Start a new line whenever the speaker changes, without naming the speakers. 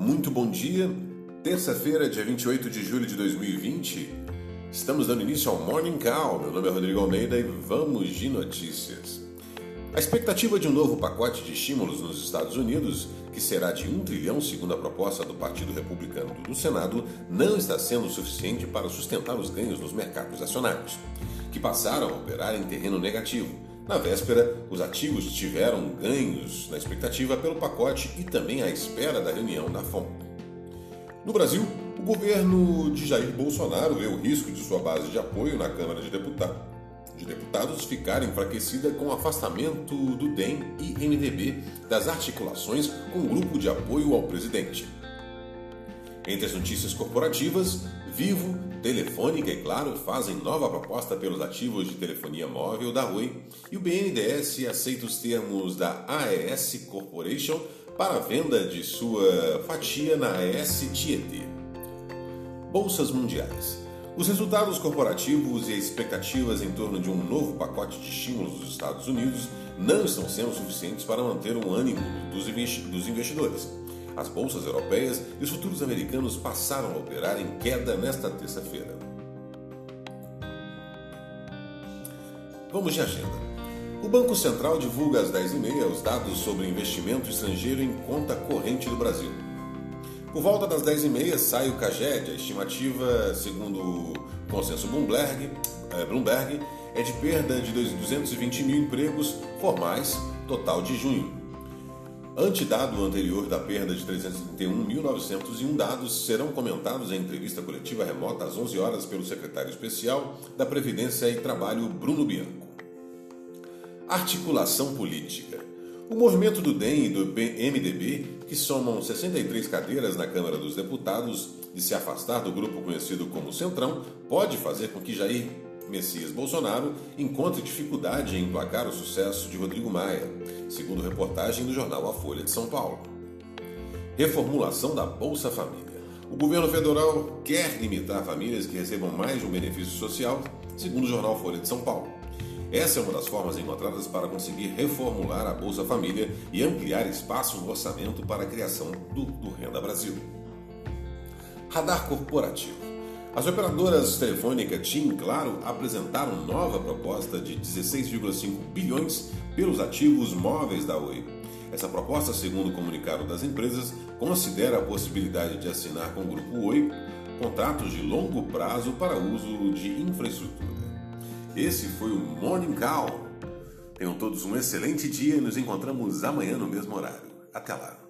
muito bom dia. Terça-feira, dia 28 de julho de 2020. Estamos dando início ao Morning Call. Meu nome é Rodrigo Almeida e vamos de notícias. A expectativa de um novo pacote de estímulos nos Estados Unidos, que será de um trilhão segundo a proposta do Partido Republicano do Senado, não está sendo suficiente para sustentar os ganhos nos mercados acionários, que passaram a operar em terreno negativo. Na véspera, os ativos tiveram ganhos na expectativa pelo pacote e também à espera da reunião da FOM. No Brasil, o governo de Jair Bolsonaro vê o risco de sua base de apoio na Câmara de Deputados de deputados ficar enfraquecida com o afastamento do DEM e MDB das articulações com o grupo de apoio ao presidente. Entre as notícias corporativas, Vivo, Telefônica e Claro fazem nova proposta pelos ativos de telefonia móvel da Oi e o BNDES aceita os termos da AES Corporation para a venda de sua fatia na AES Tietê. Bolsas mundiais. Os resultados corporativos e expectativas em torno de um novo pacote de estímulos dos Estados Unidos não estão sendo suficientes para manter o ânimo dos investidores. As bolsas europeias e os futuros americanos passaram a operar em queda nesta terça-feira. Vamos de agenda. O Banco Central divulga às 10h30 os dados sobre investimento estrangeiro em conta corrente do Brasil. Por volta das 10h30 sai o CAGED, a estimativa, segundo o consenso Bloomberg, é, Bloomberg, é de perda de 220 mil empregos formais, total de junho. Antidado anterior da perda de 331.901 dados serão comentados em entrevista coletiva remota às 11 horas pelo secretário especial da Previdência e Trabalho, Bruno Bianco. Articulação política. O movimento do DEM e do MDB, que somam 63 cadeiras na Câmara dos Deputados, de se afastar do grupo conhecido como Centrão, pode fazer com que Jair Messias Bolsonaro encontre dificuldade em emplacar o sucesso de Rodrigo Maia, segundo reportagem do jornal A Folha de São Paulo. Reformulação da Bolsa Família. O governo federal quer limitar famílias que recebam mais de um benefício social, segundo o jornal Folha de São Paulo. Essa é uma das formas encontradas para conseguir reformular a Bolsa Família e ampliar espaço no orçamento para a criação do, do Renda Brasil. Radar Corporativo. As operadoras Telefônica, TIM e Claro apresentaram nova proposta de 16,5 bilhões pelos ativos móveis da Oi. Essa proposta, segundo o comunicado das empresas, considera a possibilidade de assinar com o Grupo Oi contratos de longo prazo para uso de infraestrutura. Esse foi o Morning Call. Tenham todos um excelente dia e nos encontramos amanhã no mesmo horário. Até lá.